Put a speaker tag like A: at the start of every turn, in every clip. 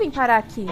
A: vim parar aqui?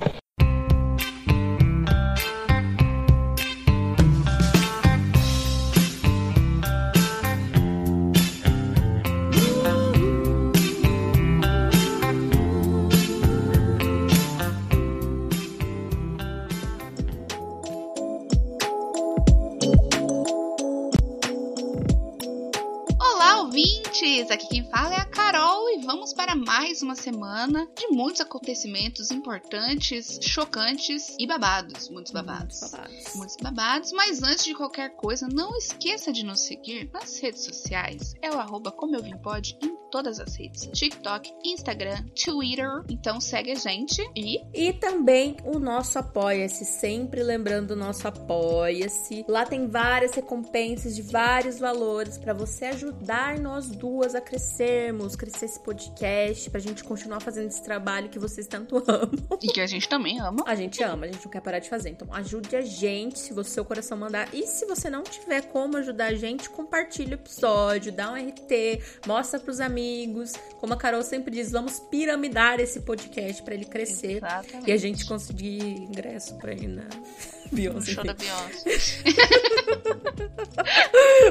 B: Uma semana de muitos acontecimentos importantes, chocantes e babados. Muitos babados.
A: Muitos babados.
B: Muitos babados, mas antes de qualquer coisa, não esqueça de nos seguir nas redes sociais. É o arroba como eu vim pode em todas as redes. TikTok, Instagram, Twitter. Então segue a gente e
A: E também o nosso Apoia-se, sempre lembrando o nosso Apoia-se. Lá tem várias recompensas de vários valores para você ajudar nós duas a crescermos, crescer esse podcast, pra gente continuar fazendo esse trabalho que vocês tanto amam.
B: e que a gente também ama.
A: A gente ama, a gente não quer parar de fazer. Então ajude a gente se você, seu coração mandar. E se você não tiver como ajudar a gente, compartilha o episódio, dá um RT, mostra pros amigos. Como a Carol sempre diz, vamos piramidar esse podcast pra ele crescer.
B: Exatamente.
A: E a gente conseguir ingresso pra ir na
B: No
A: Beyoncé.
B: show da Beyoncé.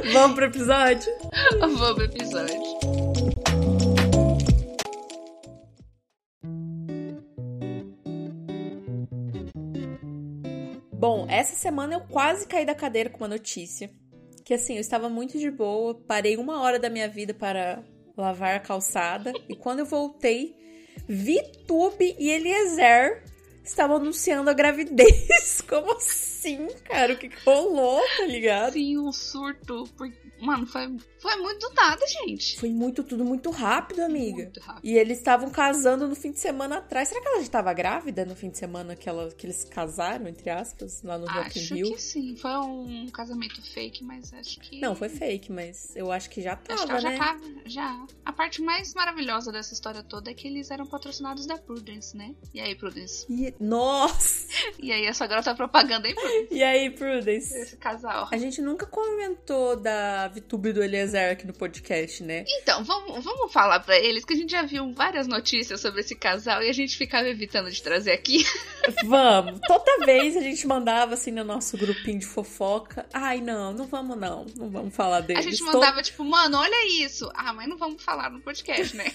A: Vamos pro episódio?
B: Vamos pro episódio.
A: Bom, essa semana eu quase caí da cadeira com uma notícia. Que assim, eu estava muito de boa, parei uma hora da minha vida para lavar a calçada. e quando eu voltei, Vitube e Eliezer estavam anunciando a gravidez. Como assim, cara? O que rolou, tá ligado?
B: Sim, um surto. Mano, foi, foi muito do nada, gente.
A: Foi muito, tudo muito rápido, amiga.
B: Muito rápido.
A: E eles estavam casando no fim de semana atrás. Será que ela já estava grávida no fim de semana que, ela, que eles casaram, entre aspas, lá no Rock
B: Acho que sim. Foi um casamento fake, mas acho que.
A: Não, foi fake, mas eu acho que já
B: Acho
A: tava,
B: que ela já
A: né?
B: tava. Já. A parte mais maravilhosa dessa história toda é que eles eram patrocinados da Prudence, né? E aí, Prudence?
A: E- Nossa!
B: E aí, essa garota propaganda, hein, Prudence?
A: E aí, Prudence?
B: Esse casal.
A: A gente nunca comentou da VTube do Eliezer aqui no podcast, né?
B: Então, vamos, vamos falar pra eles que a gente já viu várias notícias sobre esse casal e a gente ficava evitando de trazer aqui.
A: Vamos! Toda vez a gente mandava assim no nosso grupinho de fofoca. Ai, não, não vamos não. Não vamos falar
B: A
A: deles.
B: gente
A: Tô-
B: mandava, tipo, mano, olha isso. Ah, mas não vamos falar no podcast, né?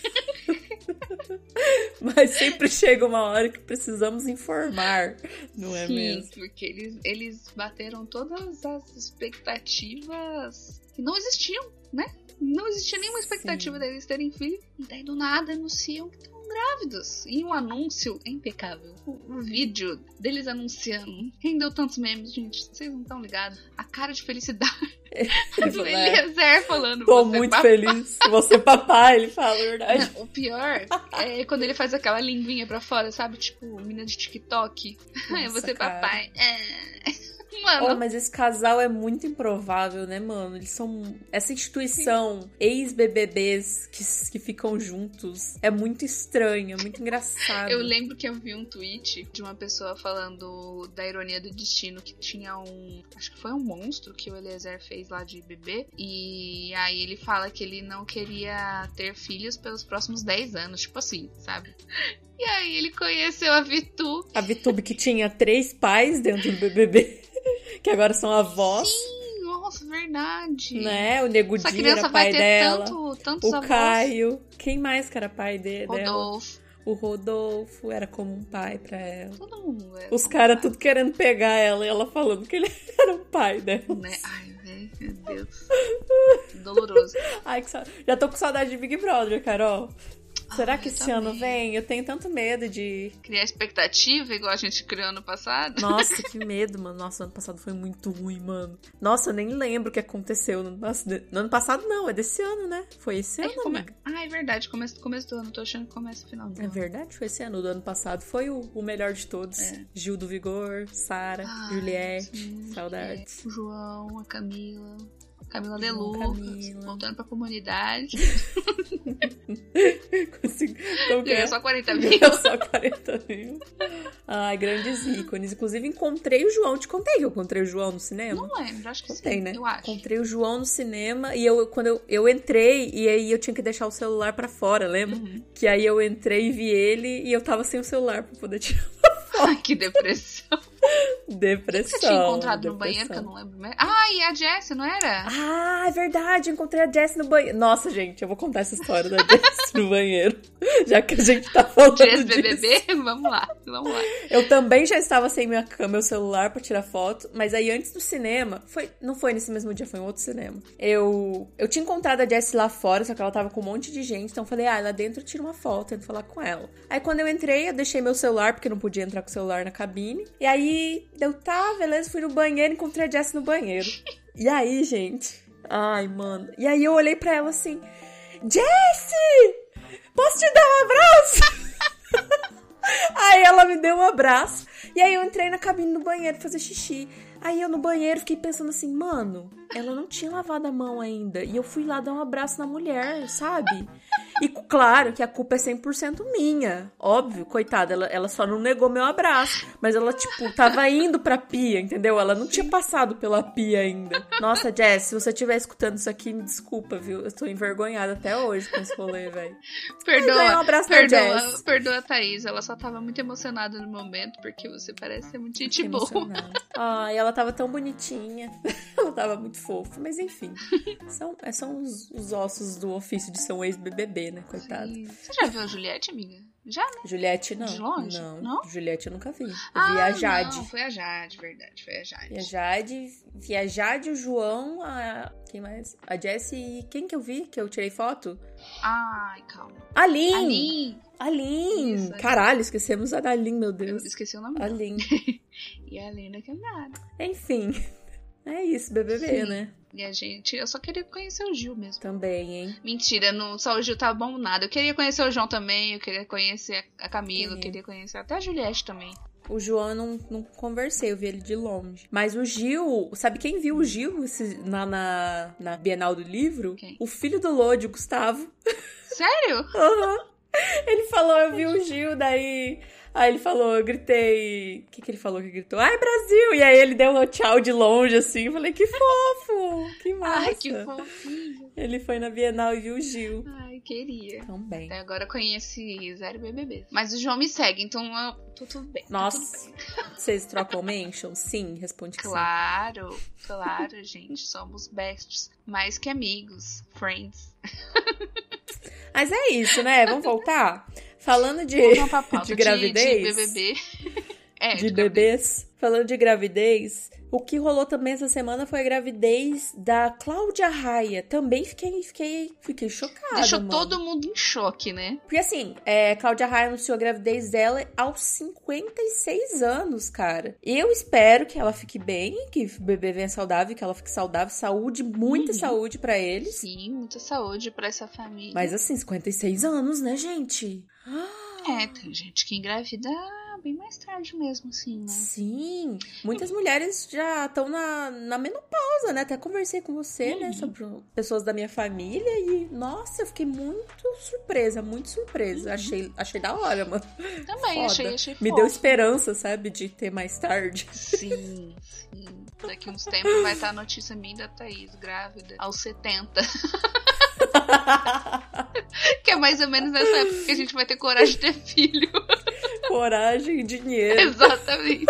A: Mas sempre chega uma hora que precisamos informar, não é
B: Sim,
A: mesmo?
B: porque eles, eles bateram todas as expectativas que não existiam, né? Não existia nenhuma expectativa
A: Sim.
B: deles terem filho. E daí do nada anunciam que estão grávidos. E um anúncio é impecável. O, o vídeo deles anunciando rendeu tantos memes, gente. Vocês não estão ligados? A cara de felicidade do
A: É.
B: Eliezer falando.
A: Tô
B: "Você é
A: muito
B: papai".
A: feliz. Você é papai, ele fala a verdade.
B: Não, o pior é quando ele faz aquela linguinha pra fora, sabe? Tipo, menina de TikTok.
A: Nossa,
B: você
A: cara.
B: papai. É. Mano,
A: Oh, mas esse casal é muito improvável, né, mano? Eles são. Essa instituição, ex-BBBs que, que ficam juntos, é muito estranho, é muito engraçado.
B: eu lembro que eu vi um tweet de uma pessoa falando da ironia do destino, que tinha um. Acho que foi um monstro que o Eliezer fez lá de bebê. E aí ele fala que ele não queria ter filhos pelos próximos 10 anos, tipo assim, sabe? E aí ele conheceu a Vitu.
A: A Vitube que tinha três pais dentro do BBB, que agora são avós,
B: Sim, nossa, verdade.
A: né? O
B: Essa
A: Negudinho
B: criança
A: era
B: vai
A: pai
B: ter
A: dela.
B: tanto, tantos
A: O
B: avós.
A: Caio. Quem mais que era pai de, dela?
B: Rodolfo.
A: O Rodolfo era como um pai pra ela.
B: Todo mundo. é
A: Os caras
B: pai,
A: tudo querendo pegar ela e ela falando que ele era um pai dela.
B: Né? Ai, velho, meu Deus. Doloroso.
A: Ai, que sa... Já tô com saudade de Big Brother, Carol. Será que esse ano vem? Eu tenho tanto medo de.
B: Criar expectativa, igual a gente criou ano passado.
A: Nossa, que medo, mano. Nossa, ano passado foi muito ruim, mano. Nossa, eu nem lembro o que aconteceu. No, nossa, de- no ano passado, não, é desse ano, né? Foi esse
B: É
A: ano,
B: come-. Ah, é verdade. Começo, começo do ano. Tô achando que começa o final do
A: É
B: ano.
A: verdade, foi esse ano. O do ano passado foi o, o melhor de todos.
B: É.
A: Gil do Vigor, Sara, Juliette,
B: sim,
A: saudades.
B: O João, a Camila. Camila Delu.
A: Camila.
B: Voltando pra comunidade.
A: Como que é?
B: só 40 mil.
A: Ganhou só 40 mil. Ai, grandes ícones. Inclusive, encontrei o João. Te contei que eu encontrei o João no cinema?
B: Não lembro, acho que
A: Contei,
B: sim.
A: né?
B: Eu acho.
A: Encontrei o João no cinema e eu, quando eu, eu entrei, e aí eu tinha que deixar o celular pra fora, lembra?
B: Uhum.
A: Que aí eu entrei e vi ele e eu tava sem o celular pra poder tirar
B: Ai, que depressão.
A: Depressão.
B: Você tinha encontrado no
A: depressão.
B: banheiro, que eu não lembro mesmo. Ah, e a Jessie, não era?
A: Ah, é verdade, encontrei a Jess no banheiro. Nossa, gente, eu vou contar essa história da Jess no banheiro. Já que a gente tá falando
B: Jess
A: disso.
B: BBB? Vamos lá, vamos lá.
A: Eu também já estava sem minha câmera, meu celular pra tirar foto, mas aí antes do cinema, foi, não foi nesse mesmo dia, foi em outro cinema. Eu eu tinha encontrado a Jessie lá fora, só que ela tava com um monte de gente, então eu falei: "Ah, lá dentro eu tiro uma foto, tento falar com ela". Aí quando eu entrei, eu deixei meu celular porque não podia entrar com o celular na cabine. E aí eu tá, beleza, fui no banheiro, encontrei a Jessie no banheiro. E aí, gente, ai, mano. E aí eu olhei pra ela assim: "Jessie! Posso te dar um abraço?" Aí ela me deu um abraço. E aí eu entrei na cabine do banheiro fazer xixi. Aí eu no banheiro fiquei pensando assim, mano, ela não tinha lavado a mão ainda. E eu fui lá dar um abraço na mulher, sabe? E claro que a culpa é 100% minha. Óbvio, coitada, ela, ela só não negou meu abraço. Mas ela, tipo, tava indo pra pia, entendeu? Ela não tinha passado pela pia ainda. Nossa, Jess, se você estiver escutando isso aqui, me desculpa, viu? Eu tô envergonhada até hoje com esse rolê, velho. ganhei um
B: Perdoa,
A: abraço
B: perdoa,
A: Jess.
B: perdoa a Thaís. Ela só tava muito emocionada no momento, porque você parece ser muito gente boa.
A: emocionada. Ai, ela tava tão bonitinha. ela tava muito fofa. Mas enfim, são, é, são os, os ossos do ofício de ser um ex-BBB, né? Coitado.
B: Sim. Você já viu a Juliette, amiga? Já, né?
A: Juliette, não.
B: De longe?
A: Não.
B: Não?
A: Juliette eu nunca vi. Eu vi
B: Ah,
A: a Jade.
B: Não, foi a Jade, verdade. Foi a Jade.
A: Vi a Jade, vi a Jade, o João, a. Quem mais? A Jessie e quem que eu vi? Que eu tirei foto?
B: Ai, calma.
A: A Lin!
B: Ali.
A: A Lin!
B: Isso, a Lin.
A: Caralho, esquecemos a da Lin, meu
B: Eu
A: Deus.
B: esqueci o nome
A: A
B: dela.
A: Lin.
B: E a Lina Quebrada.
A: Enfim. É isso, BBB,
B: Sim.
A: né?
B: E a gente, eu só queria conhecer o Gil mesmo.
A: Também, hein?
B: Mentira, não, só o Gil tá bom nada. Eu queria conhecer o João também, eu queria conhecer a Camila, eu
A: Sim.
B: queria conhecer até a Juliette também.
A: O João eu não, não conversei, eu vi ele de longe. Mas o Gil, sabe quem viu o Gil esse- na, na, na Bienal do Livro?
B: Quem?
A: O filho do Lodi, o Gustavo.
B: Sério?
A: Aham. Ele falou, eu vi o Gil, daí. Aí ele falou, eu gritei. O que, que ele falou que gritou? Ai, Brasil! E aí ele deu um tchau de longe, assim. Eu falei, que fofo! Que massa!
B: Ai, que fofinho.
A: Ele foi na Bienal e viu o Gil.
B: Ai, queria.
A: Também.
B: Até agora conheci zero BBB. Mas o João me segue, então eu tô tudo bem. tá tudo
A: Nossa,
B: bem.
A: vocês trocam mention? Sim, responde que sim.
B: Claro, claro, gente. Somos besties. Mais que amigos. Friends.
A: Mas é isso, né? Vamos voltar? Falando de,
B: pra pauta
A: de gravidez.
B: De, BBB. É,
A: de
B: gravidez.
A: bebês. Falando de gravidez, o que rolou também essa semana foi a gravidez da Cláudia Raia. Também fiquei, fiquei, fiquei chocada.
B: Deixou
A: mano.
B: todo mundo em choque, né?
A: Porque assim, é, Cláudia Raia anunciou a gravidez dela aos 56 anos, cara. Eu espero que ela fique bem, que o bebê venha saudável, que ela fique saudável. Saúde, muita
B: Uhum.
A: saúde pra eles.
B: Sim, muita saúde pra essa família.
A: Mas assim, 56 anos, né, gente?
B: É, tem gente que engravida bem mais tarde mesmo, assim, né?
A: Sim, muitas mulheres já estão na, na menopausa, né? Até conversei com você, né?
B: Uhum.
A: Sobre pessoas da minha família e, nossa, eu fiquei muito surpresa, muito surpresa.
B: Uhum.
A: Achei, achei da hora, mano.
B: Também
A: Foda.
B: achei, achei
A: Me
B: fofo.
A: deu esperança, sabe? De ter mais tarde.
B: Sim, sim. Daqui uns tempos vai estar a notícia minha da Thaís, grávida, aos 70. que é mais ou menos nessa época que a gente vai ter coragem de ter filho.
A: Coragem e dinheiro.
B: Exatamente.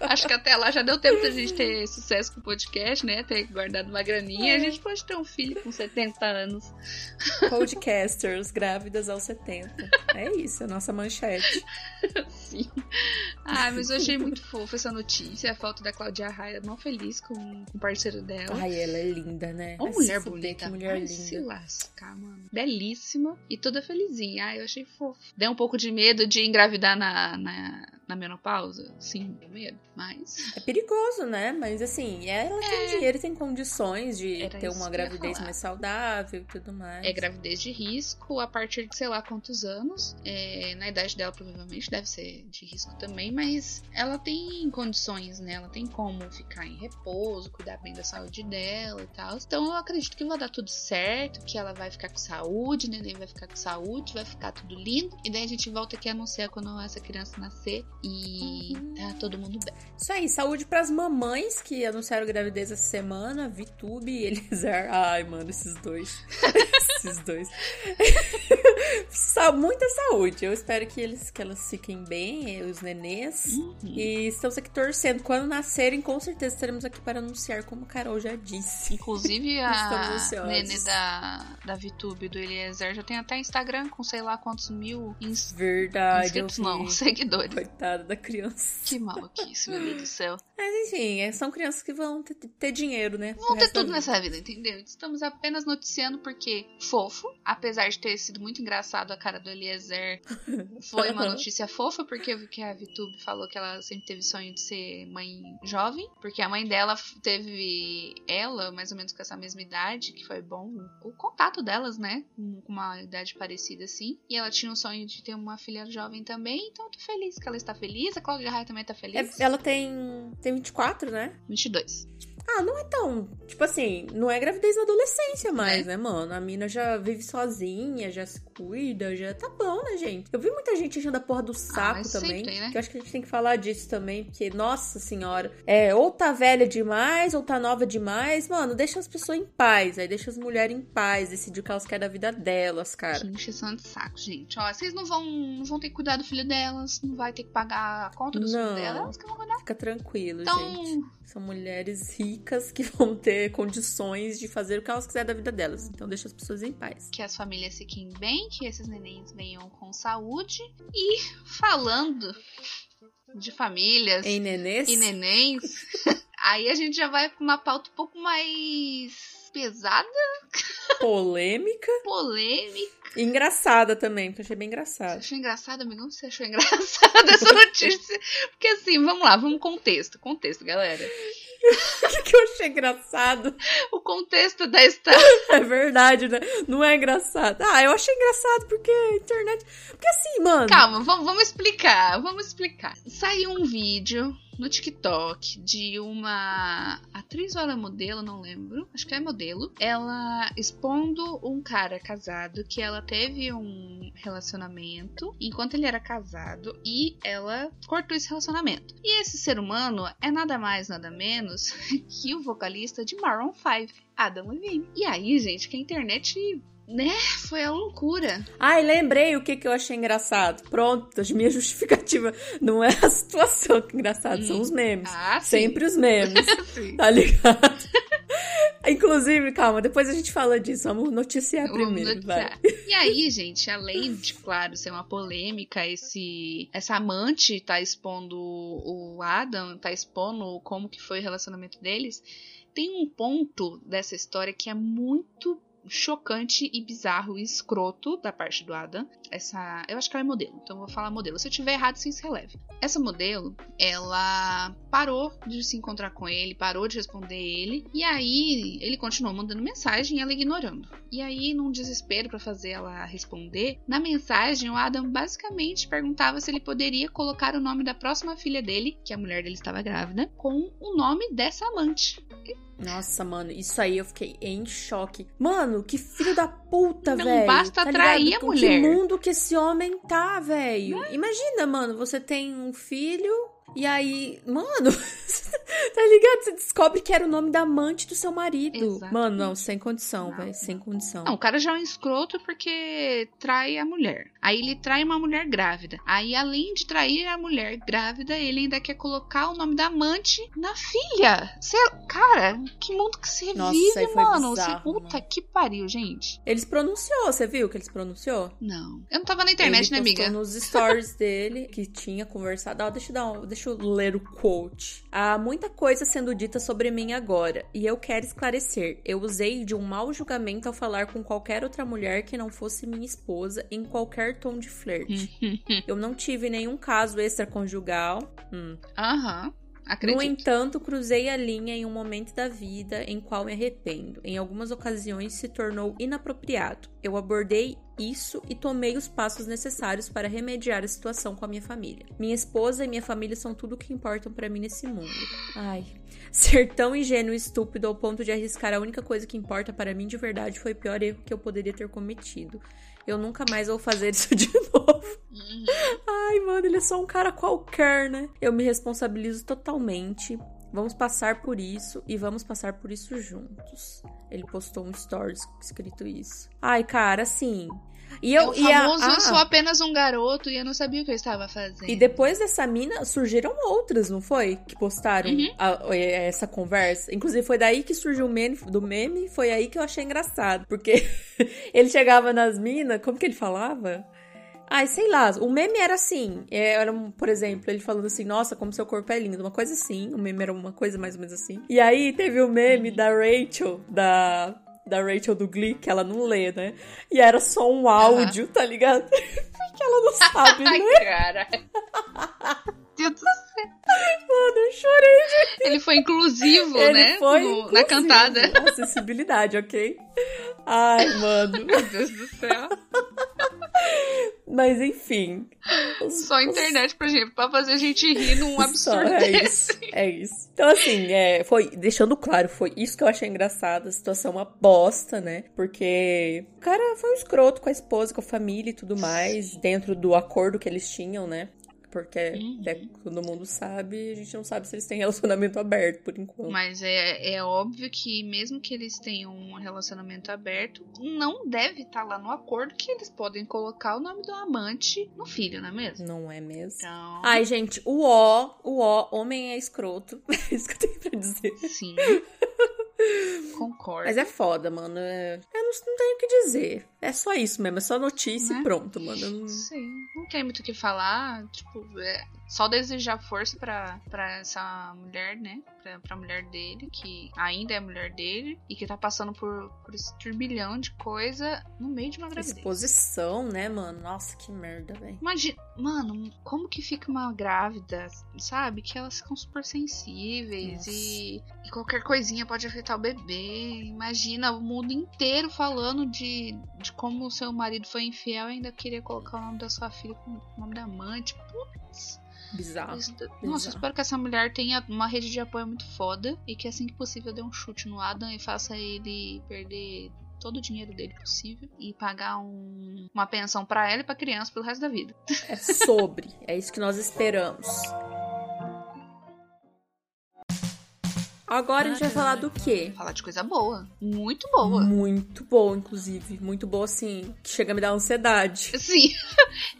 B: Acho que até lá já deu tempo da gente ter sucesso com o podcast, né? Ter guardado uma graninha. A gente pode ter um filho com 70 anos.
A: Podcasters grávidas aos 70. É isso, a nossa manchete.
B: Sim. Ah, mas eu achei muito fofo essa notícia. A foto da Claudia Raia, mó feliz com com o parceiro dela.
A: Ai, ela é linda, né?
B: Uma
A: se
B: mulher bonita.
A: Que mulher
B: se
A: linda.
B: lascar, mano. Belíssima e toda felizinha. Ah, eu achei fofo. Deu um pouco de medo de engravidar na, na, na menopausa? Sim, com medo. Mas.
A: É perigoso, né? Mas assim, ela tem dinheiro e tem condições de
B: Era
A: ter uma gravidez mais saudável e tudo mais.
B: É gravidez de risco a partir de sei lá quantos anos. É, na idade dela, provavelmente, deve ser de risco também, mas ela tem condições, né? Ela tem como ficar em repouso, cuidar bem da saúde dela e tal. Então eu acredito que vai dar tudo certo, que ela vai ficar com saúde, o neném vai ficar com saúde, vai ficar tudo lindo. E daí a gente volta aqui a anunciar quando essa criança nascer e tá todo mundo bem.
A: Isso aí, saúde pras mamães que anunciaram gravidez essa semana, Vitube e Eliezer. Ai, mano, esses dois. esses dois. Muita saúde. Eu espero que eles que elas fiquem bem, os nenês.
B: Uhum.
A: E estamos aqui torcendo. Quando nascerem, com certeza estaremos aqui para anunciar, como a Carol já disse.
B: Inclusive a. Nenê da, da VTube do Eliezer já tem até Instagram com sei lá quantos mil ins-
A: Verdade.
B: inscritos, não, seguidores.
A: Coitada da criança.
B: Que maluquice, meu Deus do céu.
A: Mas enfim, é- são crianças que vão ter, ter dinheiro, né?
B: Vão ter tudo
A: vida.
B: nessa vida, entendeu? Estamos apenas noticiando porque fofo, apesar de ter sido muito engraçado a cara do Eliezer, foi uma notícia fofa, porque eu vi que a VTube falou que ela sempre teve sonho de ser mãe jovem, porque a mãe dela teve ela, mais ou menos com essa mesma idade, que foi bom o contato delas, né? Com com uma idade parecida assim. E ela tinha um sonho de ter uma filha jovem também, então eu tô feliz que ela está feliz, a Cláudia Raia também tá feliz.
A: É- ela tem, tem 24, né?
B: 22.
A: Ah, não é tão. Tipo assim, não é gravidez na adolescência mais,
B: É.
A: né, mano? A mina já vive sozinha, já se cuida, já tá bom, né, gente? Eu vi muita gente enchendo a porra do saco
B: mas
A: também.
B: tem, né?
A: Que eu acho que a gente tem que falar disso também, porque, nossa senhora, é, ou tá velha demais, ou tá nova demais. Mano, deixa as pessoas em paz. Aí deixa as mulheres em paz, decidir o que elas querem da vida delas, cara.
B: Que encheção de saco, gente. Ó, vocês não vão, não vão ter que cuidar do filho delas, não vai ter que pagar a conta do filho
A: Não.
B: delas, elas que vão cuidar.
A: Fica tranquilo,
B: Então,
A: gente. São mulheres ricas que vão ter condições de fazer o que elas quiserem da vida delas. Então deixa as pessoas em paz.
B: que as famílias fiquem bem, que esses nenéns venham com saúde. E falando de famílias
A: Em nenês?
B: e nenéns, aí a gente já vai pra uma pauta um pouco mais pesada,
A: polêmica
B: polêmica.
A: engraçada também, porque eu achei bem
B: Você
A: engraçado.
B: achou engraçado, amigão? Você achou engraçada essa notícia? Porque assim, vamos lá, vamos contexto. Contexto, galera.
A: O que eu achei engraçado
B: O contexto da história.
A: é verdade, né? Não é engraçado. Ah, eu achei engraçado porque a internet. Porque assim, mano.
B: Calma, vamos, vamos explicar, vamos explicar. Saiu um vídeo no TikTok de uma atriz ou ela é modelo, não lembro. Acho que é modelo. Ela expondo um cara casado que ela teve um relacionamento enquanto ele era casado e ela cortou esse relacionamento. E esse ser humano é nada mais, nada menos que o vocalista de Maroon 5, Adam Levine. E aí, gente, que a internet, né, foi a loucura.
A: Ai, lembrei o que, que eu achei engraçado. Pronto, a minha justificativa não é a situação que é engraçado, são os memes.
B: Ah, sim.
A: Sempre os memes.
B: Sim.
A: Tá ligado? Inclusive, calma, depois a gente fala disso. Vamos noticiar
B: Vamos
A: primeiro, vai.
B: noticiar. E aí, gente, além de, claro, ser uma polêmica, esse essa amante tá expondo o Adam, tá expondo como que foi o relacionamento deles, tem um ponto dessa história que é muito chocante e bizarro e escroto da parte do Adam. Essa, eu acho que ela é modelo, então vou falar modelo. Se eu tiver errado, sim, se releve. Essa modelo, ela parou de se encontrar com ele, parou de responder ele, e aí ele continuou mandando mensagem e ela ignorando. E aí, num desespero pra fazer ela responder, na mensagem o Adam basicamente perguntava se ele poderia colocar o nome da próxima filha dele, que a mulher dele estava grávida, com o nome dessa amante.
A: Nossa, mano, isso aí eu fiquei em choque. Mano, que filho da puta,
B: Não
A: velho.
B: basta
A: tá
B: atrair
A: ligado?
B: a
A: Com
B: mulher.
A: Que mundo que esse homem tá, velho. Imagina, mano, você tem um filho e aí, mano, tá ligado? Você descobre que era o nome da amante do seu marido.
B: Exatamente.
A: Mano, não, sem condição, velho, sem condição.
B: Não, o cara já é um escroto porque trai a mulher. Aí ele trai uma mulher grávida. Aí, além de trair a mulher grávida, ele ainda quer colocar o nome da amante na filha. Cê, cara, que mundo que você
A: Nossa,
B: vive, mano.
A: Bizarro,
B: puta
A: mano.
B: que pariu, gente.
A: Eles pronunciou, você viu que eles pronunciou?
B: Não. Eu não tava na internet,
A: ele
B: né, amiga?
A: nos stories dele que tinha conversado. Ah, deixa eu dar um, deixa eu ler o quote. Há muita coisa sendo dita sobre mim agora, e eu quero esclarecer. Eu usei de um mau julgamento ao falar com qualquer outra mulher que não fosse minha esposa em qualquer tom de flerte. eu não tive nenhum caso extraconjugal. Hum.
B: Aham. Acredito.
A: No entanto, cruzei a linha em um momento da vida em qual me arrependo. Em algumas ocasiões se tornou inapropriado. Eu abordei isso e tomei os passos necessários para remediar a situação com a minha família. Minha esposa e minha família são tudo o que importam para mim nesse mundo. Ai, ser tão ingênuo e estúpido ao ponto de arriscar a única coisa que importa para mim de verdade foi o pior erro que eu poderia ter cometido. Eu nunca mais vou fazer isso de novo.
B: Uhum.
A: Ai, mano, ele é só um cara qualquer, né? Eu me responsabilizo totalmente. Vamos passar por isso e vamos passar por isso juntos. Ele postou um stories escrito isso. Ai, cara, assim. E eu,
B: é
A: e a- ah,
B: eu sou apenas um garoto e eu não sabia o que eu estava fazendo.
A: E depois dessa mina, surgiram outras, não foi? Que postaram
B: Uhum.
A: a- essa conversa. Inclusive, foi daí que surgiu o meme do meme. Foi aí que eu achei engraçado. Porque ele chegava nas minas, como que ele falava? Ai, sei lá, o meme era assim. é, Era, por exemplo, ele falando assim, nossa, como seu corpo é lindo. Uma coisa assim. O meme era uma coisa mais ou menos assim. E aí teve o meme da Rachel, da. Da Rachel do Glee, que ela não lê, né? E era só um áudio, tá ligado? Porque ela não sabe,
B: Ai,
A: né?
B: cara. Deus do céu.
A: Mano, eu chorei.
B: Ele foi inclusivo,
A: Ele
B: né?
A: foi
B: No-
A: inclusive.
B: na cantada.
A: Acessibilidade, ok? Ai, mano.
B: Meu Deus do céu.
A: Mas enfim.
B: Só a internet pra, gente, pra fazer a gente rir num
A: Só,
B: absurdo
A: é
B: desse.
A: isso. É isso. Então, assim, é, foi. Deixando claro, foi isso que eu achei engraçado. A situação é uma bosta, né? Porque o cara foi um escroto com a esposa, com a família e tudo mais, dentro do acordo que eles tinham, né? Porque
B: Uhum.
A: até todo mundo sabe, a gente não sabe se eles têm relacionamento aberto por enquanto.
B: Mas é, é óbvio que mesmo que eles tenham um relacionamento aberto, não deve estar lá no acordo que eles podem colocar o nome do amante no filho, não é mesmo?
A: Não é mesmo?
B: Então,
A: Ai, gente, o ó, o ó, homem é escroto. É isso que eu tenho pra dizer.
B: sim. Concordo.
A: Mas é foda, mano. É- não, tenho o que dizer. É só isso mesmo, é só notícia
B: Né?
A: e pronto, mano.
B: Sim, não tem muito o que falar. Tipo, é só desejar força pra, pra essa mulher, né? Pra, pra mulher dele, que ainda é mulher dele, e que tá passando por, por esse turbilhão de coisa no meio de uma gravidez.
A: Exposição, né, mano? Nossa, que merda, velho.
B: Imagina, mano, como que fica uma grávida, sabe? Que elas ficam super sensíveis e, e qualquer coisinha pode afetar o bebê. Imagina o mundo inteiro falando de, de como o seu marido foi infiel e ainda queria colocar o nome da sua filha com o nome da amante. Putz.
A: Bizarro.
B: Nossa, eu
A: bizarro.
B: espero que essa mulher tenha uma rede de apoio muito foda e que assim que possível dê um chute no Adam e faça ele perder todo o dinheiro dele possível e pagar um- uma pensão pra ela e pra criança pelo resto da vida.
A: É sobre. É isso que nós esperamos. Agora a gente vai falar do quê?
B: Falar de coisa boa. Muito boa.
A: Muito boa, inclusive. Muito boa, assim, que chega a me dar ansiedade.
B: Sim,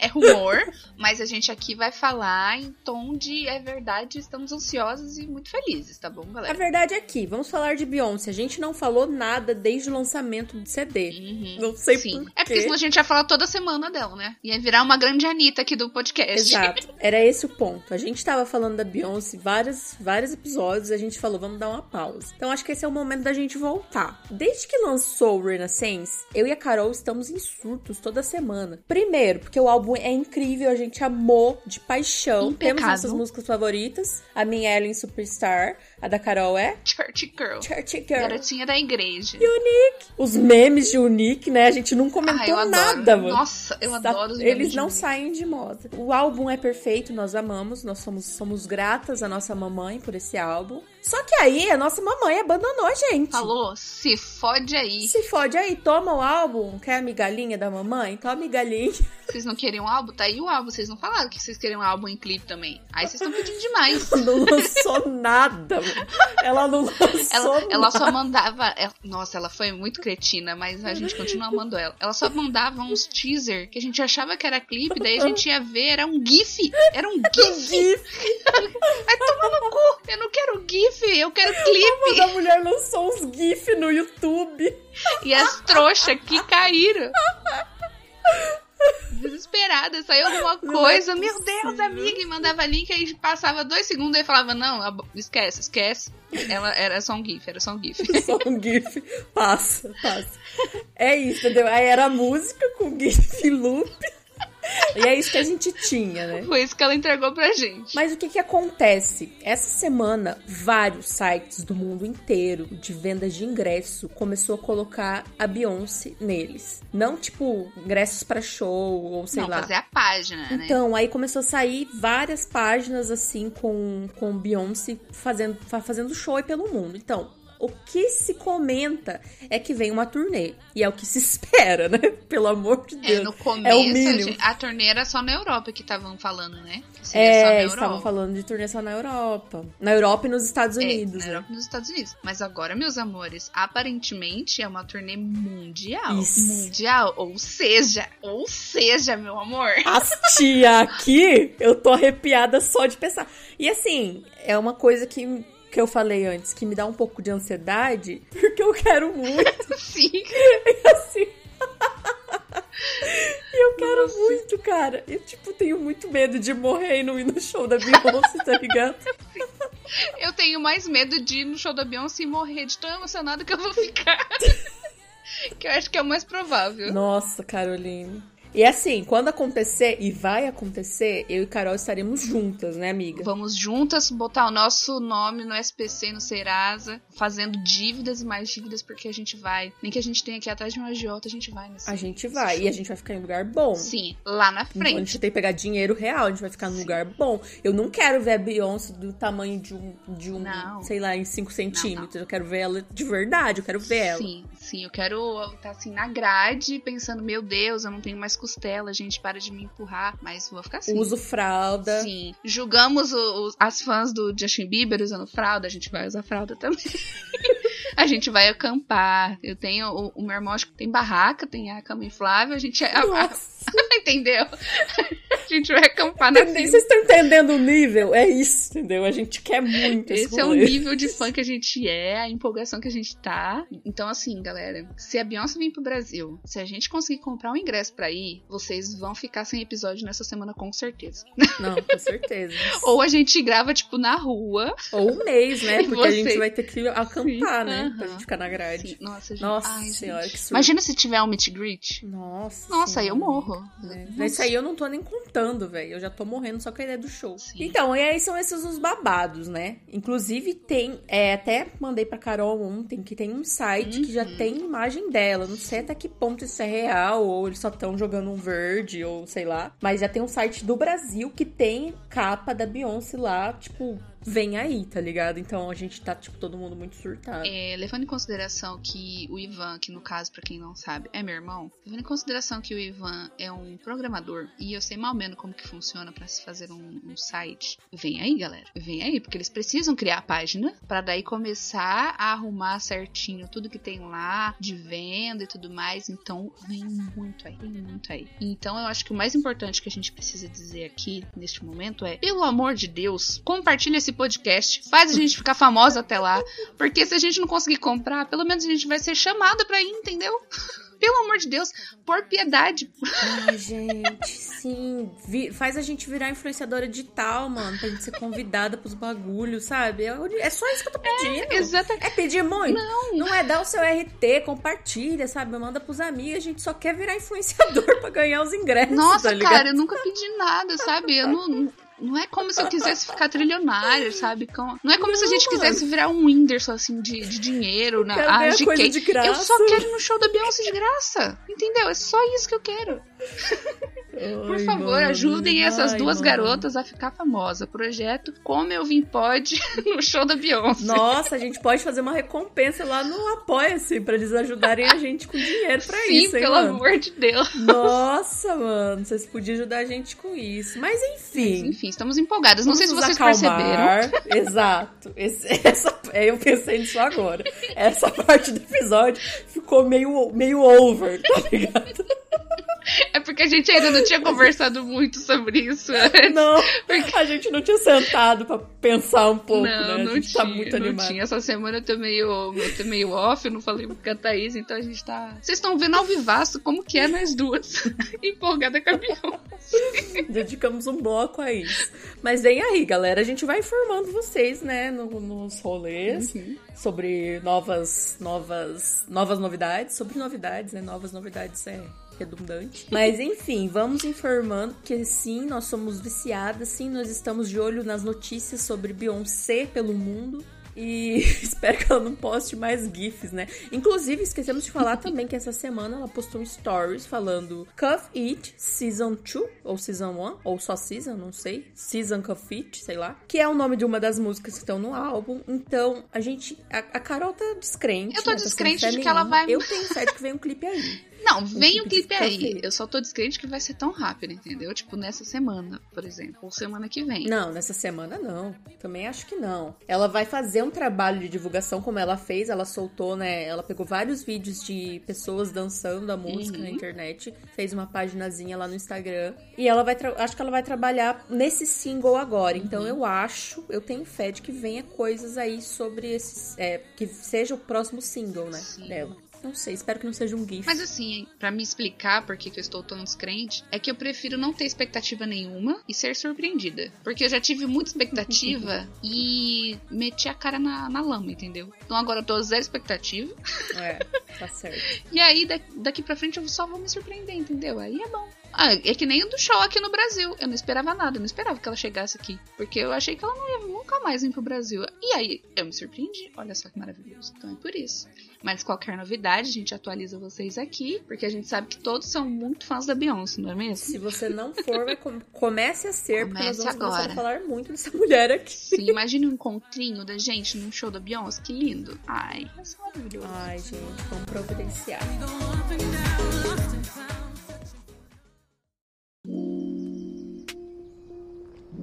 B: é rumor, mas a gente aqui vai falar em tom de é verdade, estamos ansiosos e muito felizes, tá bom,
A: A
B: galera?
A: verdade é que, vamos falar de Beyoncé. A gente não falou nada desde o lançamento do CD.
B: Uhum.
A: Não sei
B: Sim.
A: por
B: É porque senão a gente ia falar toda semana dela, né? Ia virar uma grande Anitta aqui do podcast.
A: Exato. Era esse o ponto. A gente tava falando da Beyoncé vários, vários episódios, a gente falou, vamos dar uma pausa. Então acho que esse é o momento da gente voltar. Desde que lançou o Renaissance, eu e a Carol estamos em surtos toda semana. Primeiro, porque o álbum é incrível, a gente amou de paixão. Temos
B: Impecável.
A: nossas músicas favoritas. A minha Ellen Superstar, a da Carol é
B: Church Girl.
A: Church Girl.
B: Garotinha da igreja.
A: Os memes de Unique, né? A gente não comentou
B: Ah, eu adoro.
A: nada, mano.
B: Nossa, eu adoro os
A: Eles
B: memes de
A: não
B: Unique.
A: saem de moda. O álbum é perfeito, nós amamos, nós somos, somos gratas à nossa mamãe por esse álbum. Só que aí a nossa mamãe abandonou a gente.
B: Falou, se fode aí.
A: Se fode aí, toma o álbum. Quer a migalhinha da mamãe? Toma a migalhinha.
B: Vocês não queriam álbum? Tá aí o álbum. Vocês não falaram que vocês queriam álbum em clipe também. Aí vocês estão pedindo demais.
A: Não lançou nada, mano. Ela não lançou
B: Ela, ela
A: nada.
B: só mandava. ela- nossa, ela foi muito cretina, mas a gente continua amando ela. Ela só mandava uns teaser que a gente achava que era clipe, daí a gente ia ver, era um GIF. Era um GIF. Vai tomar no cu. Eu não quero GIF, eu quero
A: Mas
B: clipe.
A: a mulher lançou uns GIF no YouTube.
B: E as trouxas que caíram. desesperada, saiu alguma
A: é
B: coisa, meu
A: possível.
B: Deus, amiga, e mandava link, aí passava dois segundos e falava, não, esquece, esquece. Ela era só um GIF, era só um GIF.
A: Só um GIF. Passa, passa. É isso, entendeu? Aí era a música com GIF loop. E é isso que a gente tinha, né?
B: Foi isso que ela entregou pra gente.
A: Mas o que que acontece? Essa semana, vários sites do mundo inteiro de vendas de ingresso começou a colocar a Beyoncé neles. Não tipo ingressos pra show ou sei
B: não,
A: lá.
B: fazer a página, né?
A: Então, aí começou a sair várias páginas assim com, com Beyoncé fazendo, fa- fazendo show aí pelo mundo. Então, o que se comenta é que vem uma turnê. E é o que se espera, né? Pelo amor de
B: É,
A: Deus.
B: no
A: é o
B: começo, a,
A: mínimo.
B: gente- a turnê era só na Europa que estavam falando, né? Na
A: É, estavam falando de turnê só na Europa. Na Europa e nos Estados
B: É,
A: Unidos.
B: na
A: né?
B: Europa e nos Estados Unidos. Mas agora, meus amores, aparentemente é uma turnê mundial.
A: Isso.
B: Mundial, ou seja, ou seja, meu amor.
A: As tia aqui, eu tô arrepiada só de pensar. E assim, é uma coisa que, que eu falei antes, que me dá um pouco de ansiedade, porque eu quero muito,
B: Sim.
A: assim. E eu quero muito, cara. Eu, tipo, tenho muito medo de morrer e não ir no show da Beyoncé, tá ligado?
B: Eu tenho mais medo de ir no show da Beyoncé e morrer de tão emocionado que eu vou ficar. que eu acho que é o mais provável.
A: Nossa, Caroline. E assim, quando acontecer, e vai acontecer, eu e Carol estaremos juntas, né, amiga?
B: Vamos juntas botar o nosso nome no SPC, no Serasa, fazendo dívidas e mais dívidas, porque a gente vai. Nem que a gente tenha ir atrás de um agiota, a gente vai nesse.
A: A gente vai. E a gente vai ficar em um lugar bom.
B: Sim, lá na
A: Então a gente
B: frente.
A: tem que pegar dinheiro real, a gente vai ficar num lugar bom. Eu não quero ver a Beyoncé do tamanho de um, de um
B: Não.
A: sei lá, em 5 centímetros. Eu quero ver ela de verdade, eu quero ver ela.
B: Sim, sim, eu quero estar assim na grade, pensando, meu Deus, eu não tenho mais costela, gente, para de me empurrar, mas vou ficar assim.
A: Uso fralda.
B: Sim. Julgamos os- as fãs do Justin Bieber usando fralda, a gente vai usar fralda também. a gente vai acampar. Eu tenho. O, o meu irmão acho que tem barraca, tem a cama inflável, a gente. a- a-
A: Nossa,
B: entendeu? a gente vai acampar na
A: vocês estão entendendo o nível? É isso, entendeu? A gente quer muito esse,
B: Esse é o nível de fã que a gente é, a empolgação que a gente tá. Então, assim, galera, se a Beyoncé vir pro Brasil, se a gente conseguir comprar um ingresso pra ir, vocês vão ficar sem episódio nessa semana com certeza.
A: Não, com certeza.
B: Ou a gente grava, tipo, na rua.
A: Ou um mês, né? Porque a gente vai ter que acampar, né?
B: aham.
A: Pra gente ficar na grade.
B: Sim, Nossa, gente.
A: Nossa
B: Ai,
A: senhora,
B: gente.
A: que surto.
B: Imagina se tiver um meet and greet.
A: Nossa.
B: Nossa, aí eu morro. Nossa.
A: Isso aí eu não tô nem contando, velho. Eu já tô morrendo só com a ideia do show.
B: Sim.
A: Então, e aí são esses os babados, né? Inclusive tem, é, até mandei pra Carol ontem que tem um site que já
B: Uhum.
A: tem imagem dela. Não sei até que ponto isso é real, ou eles só estão jogando um verde, ou sei lá. Mas já tem um site do Brasil que tem capa da Beyoncé lá, tipo, vem aí, tá ligado? Então a gente tá, tipo, todo mundo muito surtado.
B: É, levando em consideração que o Ivan, que no caso, pra quem não sabe, é meu irmão, levando em consideração que o Ivan é um programador e eu sei mal menos como que funciona pra se fazer um, um site, vem aí, galera. Vem aí, porque eles precisam criar a página pra daí começar a arrumar certinho tudo que tem lá, de venda e tudo mais. Então, vem muito aí, vem muito aí. Então, eu acho que o mais importante que a gente precisa dizer aqui neste momento é: pelo amor de Deus, compartilha esse podcast, faz a gente ficar famosa até lá. Porque se a gente não conseguir comprar, pelo menos a gente vai ser chamada pra ir, entendeu? Pelo amor de Deus, por piedade.
A: Ai, gente, sim. Vi- faz a gente virar influenciadora digital, mano, pra gente ser convidada pros bagulhos, sabe? É, é só isso que eu tô pedindo.
B: Exatamente.
A: É pedir muito? Não. Não é dar o seu RT, compartilha, sabe? Manda pros amigos. A gente só quer virar influenciador pra ganhar os ingressos,
B: Nossa,
A: tá
B: cara, eu nunca pedi nada, sabe? Eu não. Não é como se eu quisesse ficar trilionária, sabe? Não é como se a gente
A: Não,
B: quisesse virar um Whindersson, assim, de, de dinheiro na
A: Quero ganhar
B: AGK.
A: coisa de graça.
B: Eu só quero ir no show da Beyoncé de graça. Entendeu? É só isso que eu quero. Por favor,
A: mano.
B: ajudem essas
A: Ai,
B: duas
A: mano.
B: garotas a ficar famosa. Projeto Como Eu Vim Pode no show da Beyoncé.
A: Nossa, a gente pode fazer uma recompensa lá no Apoia-se pra eles ajudarem a gente com dinheiro pra
B: Sim,
A: isso, hein,
B: pelo
A: mano?
B: amor de Deus.
A: Nossa, mano, vocês podiam ajudar a gente com isso. Mas enfim.
B: Enfim, estamos empolgadas. Não sei se vocês
A: acalmar.
B: perceberam.
A: Exato. Esse- essa, é, eu pensei nisso agora. Essa parte do episódio ficou meio, meio over, tá ligado?
B: É porque a gente ainda não tinha conversado muito sobre isso.
A: Não, porque... a gente não tinha sentado pra pensar um pouco,
B: não,
A: né?
B: Não,
A: a gente
B: tinha,
A: tá muito
B: não
A: animado.
B: tinha. Essa semana eu tô meio, eu tô meio off, eu não falei com a Thaís, então a gente tá... Vocês estão vendo ao vivaço como que é nós duas. Empolgada com a Beyoncé.
A: Dedicamos um bloco a isso. Mas vem aí, galera. A gente vai informando vocês, né, no, nos rolês. Uhum. Sobre novas, novas, novas novidades. Sobre novidades, né? Novas novidades é redundante. Mas enfim, vamos informando que sim, nós somos viciadas, sim, nós estamos de olho nas notícias sobre Beyoncé pelo mundo. E espero que ela não poste mais GIFs, né? Inclusive, esquecemos de falar também que essa semana ela postou um stories falando Cuff It Season 2, ou Season 1, ou só Season, não sei. Season Cuff It, sei lá. Que é o nome de uma das músicas que estão no álbum. Então, a gente. A, a Carol tá descrente.
B: Eu tô
A: né?
B: descrente
A: tá
B: de que ela vai.
A: Eu tenho fé de que vem um clipe aí.
B: Não, vem o um clipe aí. Eu só tô descrente que vai ser tão rápido, entendeu? Tipo, nessa semana, por exemplo. Ou semana que vem.
A: Não, nessa semana não. Também acho que não. Ela vai fazer um trabalho de divulgação como ela fez. Ela soltou, né? Ela pegou vários vídeos de pessoas dançando a música uhum. na internet. Fez uma paginazinha lá no Instagram. E ela vai. Acho que ela vai trabalhar nesse single agora. Uhum. Então eu acho, eu tenho fé de que venha coisas aí sobre esses. É, que seja o próximo single, né?
B: Sim.
A: Dela. Não sei, espero que não seja um GIF.
B: Mas assim, para me explicar por que, eu estou tão descrente, é que eu prefiro não ter expectativa nenhuma e ser surpreendida. Porque eu já tive muita expectativa e meti a cara na, na lama, entendeu? Então agora eu tô zero expectativa.
A: É, tá certo.
B: e aí daqui pra frente eu só vou me surpreender, entendeu? Aí é bom. Ah, é que nem o do show aqui no Brasil. Eu não esperava nada, eu não esperava que ela chegasse aqui. Porque eu achei que ela não ia nunca mais vir pro Brasil. E aí, eu me surpreendi. Olha só que maravilhoso. Então é por isso. Mas qualquer novidade, a gente atualiza vocês aqui, porque a gente sabe que todos são muito fãs da Beyoncé, não é mesmo?
A: Se você não for, vai com... comece a ser,
B: comece
A: porque nós vamos
B: agora.
A: falar muito dessa mulher aqui.
B: Sim, imagine um encontrinho da gente num show da Beyoncé, que lindo. Ai, é só maravilhoso.
A: Ai, gente, vamos providenciar.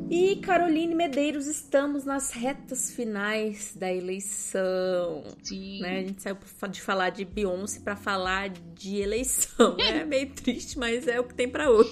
A: E Caroline Medeiros, estamos nas retas finais da eleição.
B: Sim.
A: Né? A gente saiu de falar de Beyoncé para falar de eleição. É meio triste, mas é o que tem para hoje.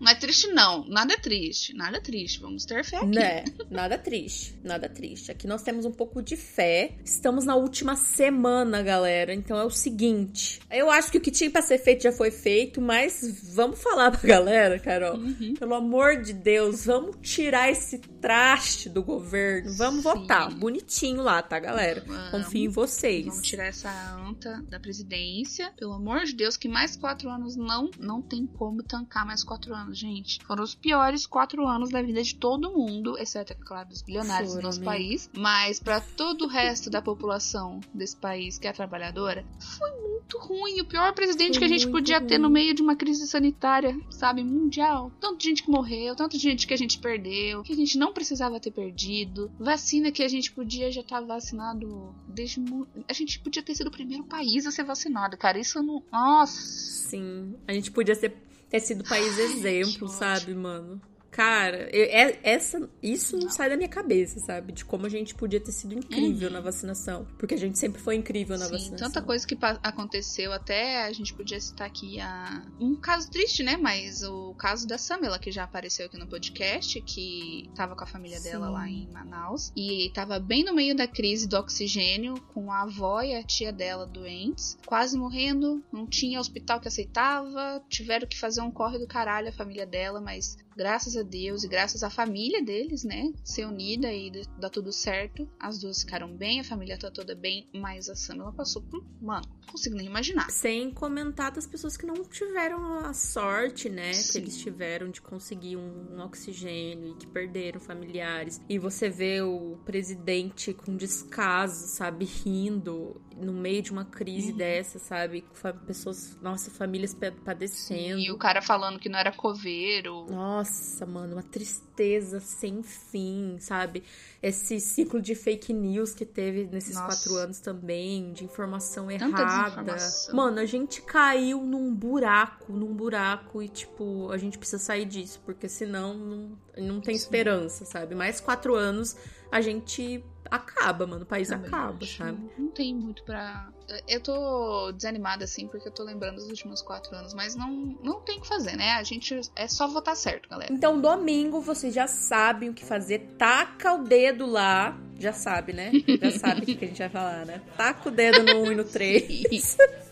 B: Não é triste, não. Nada é triste. Nada é triste. Vamos ter fé aqui.
A: Né? Nada triste. Nada triste. Aqui nós temos um pouco de fé. Estamos na última semana, galera. Então é o seguinte. Eu acho que o que tinha pra ser feito já foi feito, mas vamos falar pra galera, Carol.
B: Uhum.
A: Pelo amor de Deus, vamos tirar esse traste do governo. Vamos
B: Sim.
A: votar. Bonitinho lá, tá, galera?
B: Vamos.
A: Confio em vocês.
B: Vamos tirar essa anta da presidência. Pelo amor de Deus, que mais quatro anos não, não tem como tancar mais quatro anos, gente. Foram os piores quatro anos da vida de todo mundo, exceto, é claro, dos bilionários
A: Foram,
B: do nosso
A: amiga.
B: país. Mas para todo o resto da população desse país que é trabalhadora, foi muito ruim. O pior presidente
A: Foi
B: que a gente podia ter
A: ruim.
B: no meio de uma crise sanitária, sabe, mundial. Tanto de gente que morreu, tanto de gente que a gente perdeu, que a gente não precisava ter perdido. Vacina que a gente podia já estar vacinado desde. A gente podia ter sido o primeiro país a ser vacinado, cara. Isso não. Nossa!
A: Sim. A gente podia ser, ter sido país exemplo, sabe, mano? Cara, eu- é- essa, isso não sai da minha cabeça, sabe? De como a gente podia ter sido incrível
B: Uhum.
A: na vacinação. Porque a gente sempre foi incrível na
B: Sim,
A: vacinação.
B: tanta coisa que aconteceu, até a gente podia citar aqui a... um caso triste, né? Mas o caso da Samela, que já apareceu aqui no podcast, que tava com a família dela
A: Sim.
B: lá em Manaus, e tava bem no meio da crise do oxigênio, com a avó e a tia dela doentes, quase morrendo, não tinha hospital que aceitava, tiveram que fazer um corre do caralho a família dela, mas graças a Deus e graças à família deles, né, ser unida e dar tudo certo, as duas ficaram bem, a família tá toda bem, mas a Samela passou por, mano, não consigo nem imaginar.
A: Sem comentar das pessoas que não tiveram a sorte, né?
B: Sim.
A: Que eles tiveram de conseguir um, um oxigênio e que perderam familiares. E você vê o presidente com descaso, sabe? Rindo no meio de uma crise
B: Uhum.
A: dessa, sabe? Pessoas, nossa, famílias pa- padecendo.
B: E o cara falando que não era coveiro.
A: Nossa, mano, uma tristeza sem fim, sabe? Esse ciclo de fake news que teve nesses
B: Nossa.
A: quatro anos também, de informação errada. Mano, a gente caiu num buraco, num buraco e, tipo, a gente precisa sair disso, porque senão não, não tem
B: Sim.
A: esperança, sabe? Mais quatro anos a gente acaba, mano. O país Também acaba, acho. sabe?
B: Não tem muito pra. Eu tô desanimada, assim, porque eu tô lembrando dos últimos quatro anos, mas não, não tem o que fazer, né? A gente é só votar certo, galera.
A: Então, domingo, vocês já sabem o que fazer. Taca o dedo lá. Já sabe, né? Já sabe o que a gente vai falar, né? Taca o dedo no 1 e no 3.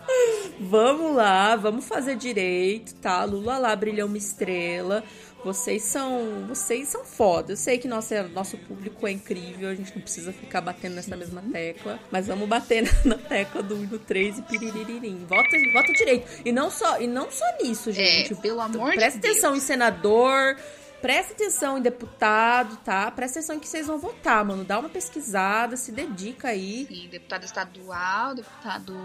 A: vamos lá, vamos fazer direito, tá? Lula lá brilhou uma estrela. Vocês são, vocês são foda. Eu sei que nosso, nosso público é incrível, a gente não precisa ficar batendo nessa mesma tecla, mas vamos bater na tecla do 1 do 3 e piriririm. Vota, vota direito. E não só, e não só nisso, é, gente.
B: É, pelo amor de
A: Deus. Presta atenção em senador, Presta atenção em deputado, tá? Presta atenção em que vocês vão votar, mano. Dá uma pesquisada, se dedica aí.
B: Sim, deputado estadual, deputado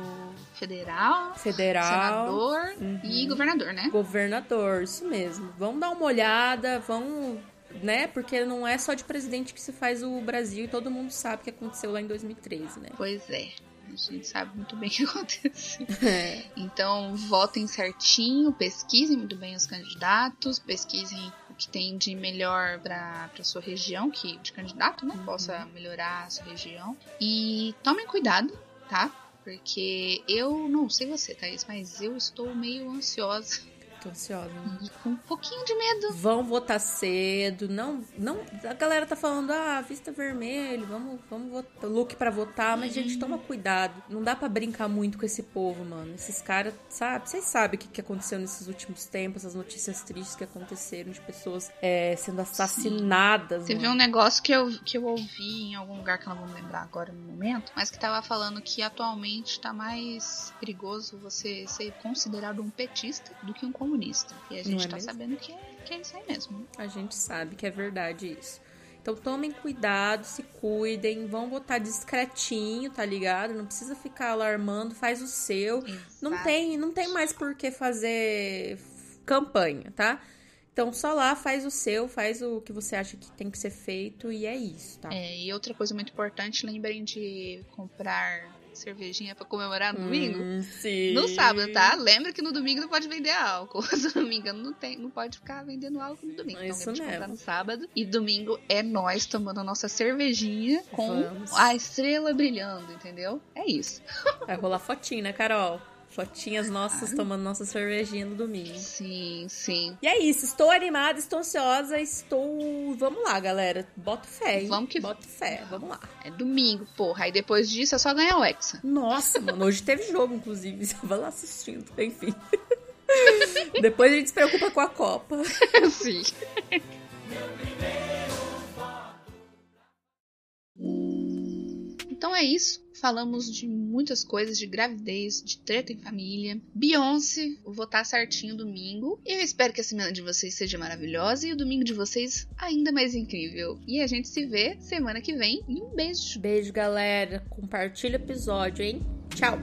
B: federal,
A: federal,
B: senador uhum. e governador, né?
A: Governador, isso mesmo. Vamos dar uma olhada, vamos né? Porque não é só de presidente que se faz o Brasil e todo mundo sabe o que aconteceu lá em 2013, né?
B: Pois é. A gente sabe muito bem o que aconteceu. É. Então, votem certinho, pesquisem muito bem os candidatos, pesquisem que tem de melhor para sua região, que de candidato, né? Uhum. Possa melhorar a sua região. E tomem cuidado, tá? Porque eu não sei você, Thaís, mas eu estou meio ansiosa
A: Tô ansiosa. Né?
B: Com um pouquinho de medo.
A: Vão votar cedo. Não, não. A galera tá falando, ah, vista vermelho, vamos, vamos votar, look para votar, mas gente, toma cuidado. Não dá para brincar muito com esse povo, mano. Esses caras, sabe? Vocês sabem o que, que aconteceu nesses últimos tempos, as notícias tristes que aconteceram de pessoas é, sendo assassinadas.
B: Você viu um negócio que eu, que eu ouvi em algum lugar que eu não vou lembrar agora no momento, mas que tava falando que atualmente tá mais perigoso você ser considerado um petista do que um comunista comunista. E a gente é tá mesmo? sabendo que é, que é isso aí mesmo.
A: A gente sabe que é verdade isso. Então tomem cuidado, se cuidem, vão botar discretinho, tá ligado? Não precisa ficar alarmando, faz o seu. Não tem, não tem mais por que fazer campanha, tá? Então só lá faz o seu, faz o que você acha que tem que ser feito e é isso, tá?
B: É, e outra coisa muito importante, lembrem de comprar cervejinha para comemorar no domingo?
A: Hum, sim.
B: No sábado, tá? Lembra que no domingo não pode vender álcool. Se eu não me engano, não, tem, não pode ficar vendendo álcool no domingo. Então, Isso então, mesmo. comprar no sábado. E domingo é nós tomando a nossa cervejinha com Vamos. a estrela brilhando, entendeu? É isso.
A: Vai rolar fotinho, né, Carol? Fotinhas nossas tomando nossa cervejinha no domingo.
B: Sim, sim.
A: E é isso. Estou animada, estou ansiosa, estou. Vamos lá, galera. Bota fé. Hein?
B: Vamos que
A: bota fé. Vamos lá.
B: É domingo, porra. Aí depois disso é só ganhar o Hexa.
A: Nossa, mano. Hoje teve jogo, inclusive. Vai lá assistindo. Enfim. depois a gente se preocupa com a Copa.
B: sim. Então é isso. Falamos de muitas coisas, de gravidez, de treta em família. Beyoncé, vou votar certinho domingo. E eu espero que a semana de vocês seja maravilhosa e o domingo de vocês ainda mais incrível. E a gente se vê semana que vem. E um beijo.
A: Beijo, galera. Compartilha o episódio, hein? Tchau.